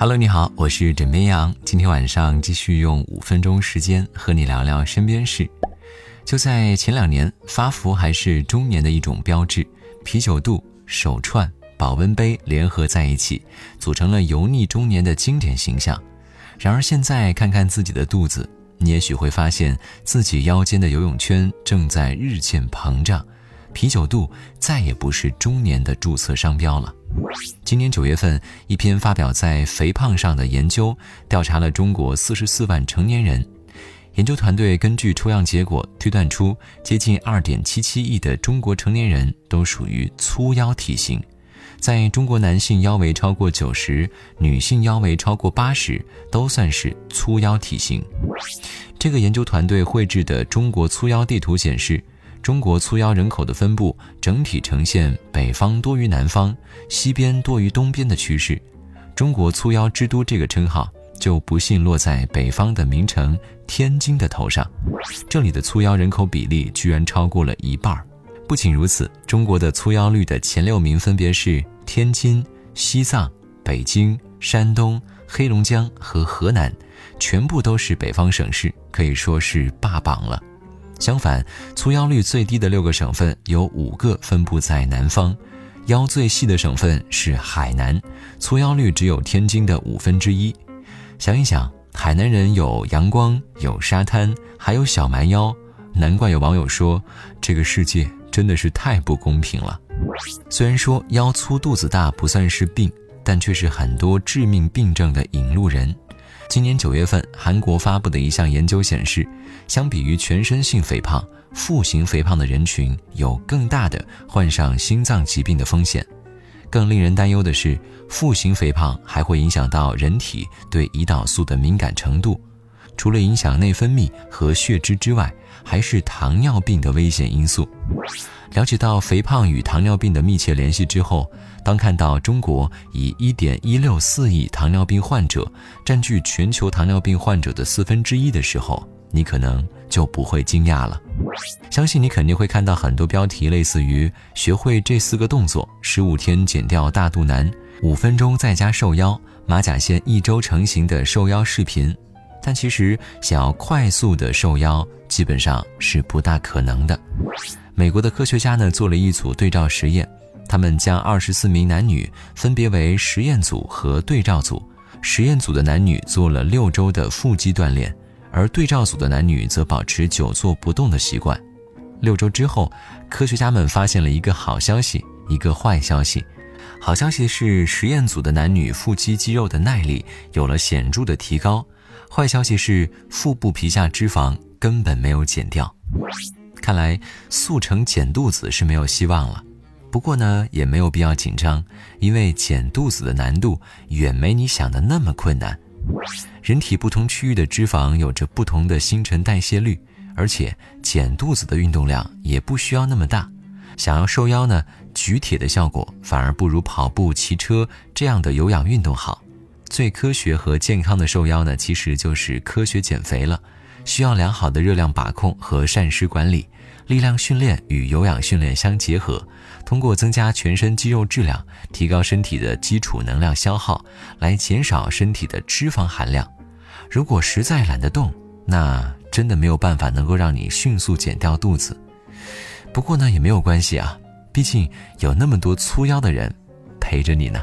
Hello，你好，我是枕边羊。今天晚上继续用五分钟时间和你聊聊身边事。就在前两年，发福还是中年的一种标志，啤酒肚、手串、保温杯联合在一起，组成了油腻中年的经典形象。然而现在看看自己的肚子，你也许会发现自己腰间的游泳圈正在日渐膨胀。啤酒肚再也不是中年的注册商标了。今年九月份，一篇发表在《肥胖》上的研究，调查了中国四十四万成年人。研究团队根据抽样结果推断出，接近二点七七亿的中国成年人都属于粗腰体型。在中国，男性腰围超过九十，女性腰围超过八十，都算是粗腰体型。这个研究团队绘制的中国粗腰地图显示。中国粗腰人口的分布整体呈现北方多于南方、西边多于东边的趋势。中国粗腰之都这个称号就不幸落在北方的名城天津的头上。这里的粗腰人口比例居然超过了一半。儿。不仅如此，中国的粗腰率的前六名分别是天津、西藏、北京、山东、黑龙江和河南，全部都是北方省市，可以说是霸榜了。相反，粗腰率最低的六个省份有五个分布在南方，腰最细的省份是海南，粗腰率只有天津的五分之一。想一想，海南人有阳光，有沙滩，还有小蛮腰，难怪有网友说这个世界真的是太不公平了。虽然说腰粗肚子大不算是病，但却是很多致命病症的引路人。今年九月份，韩国发布的一项研究显示，相比于全身性肥胖，腹型肥胖的人群有更大的患上心脏疾病的风险。更令人担忧的是，腹型肥胖还会影响到人体对胰岛素的敏感程度，除了影响内分泌和血脂之外，还是糖尿病的危险因素。了解到肥胖与糖尿病的密切联系之后，当看到中国以1.164亿糖尿病患者占据全球糖尿病患者的四分之一的时候，你可能就不会惊讶了。相信你肯定会看到很多标题，类似于“学会这四个动作，十五天减掉大肚腩，五分钟在家瘦腰，马甲线一周成型”的瘦腰视频。但其实，想要快速的瘦腰，基本上是不大可能的。美国的科学家呢做了一组对照实验，他们将二十四名男女分别为实验组和对照组。实验组的男女做了六周的腹肌锻炼，而对照组的男女则保持久坐不动的习惯。六周之后，科学家们发现了一个好消息，一个坏消息。好消息是，实验组的男女腹肌肌肉的耐力有了显著的提高；坏消息是，腹部皮下脂肪根本没有减掉。看来速成减肚子是没有希望了，不过呢也没有必要紧张，因为减肚子的难度远没你想的那么困难。人体不同区域的脂肪有着不同的新陈代谢率，而且减肚子的运动量也不需要那么大。想要瘦腰呢，举铁的效果反而不如跑步、骑车这样的有氧运动好。最科学和健康的瘦腰呢，其实就是科学减肥了，需要良好的热量把控和膳食管理。力量训练与有氧训练相结合，通过增加全身肌肉质量，提高身体的基础能量消耗，来减少身体的脂肪含量。如果实在懒得动，那真的没有办法能够让你迅速减掉肚子。不过呢，也没有关系啊，毕竟有那么多粗腰的人陪着你呢。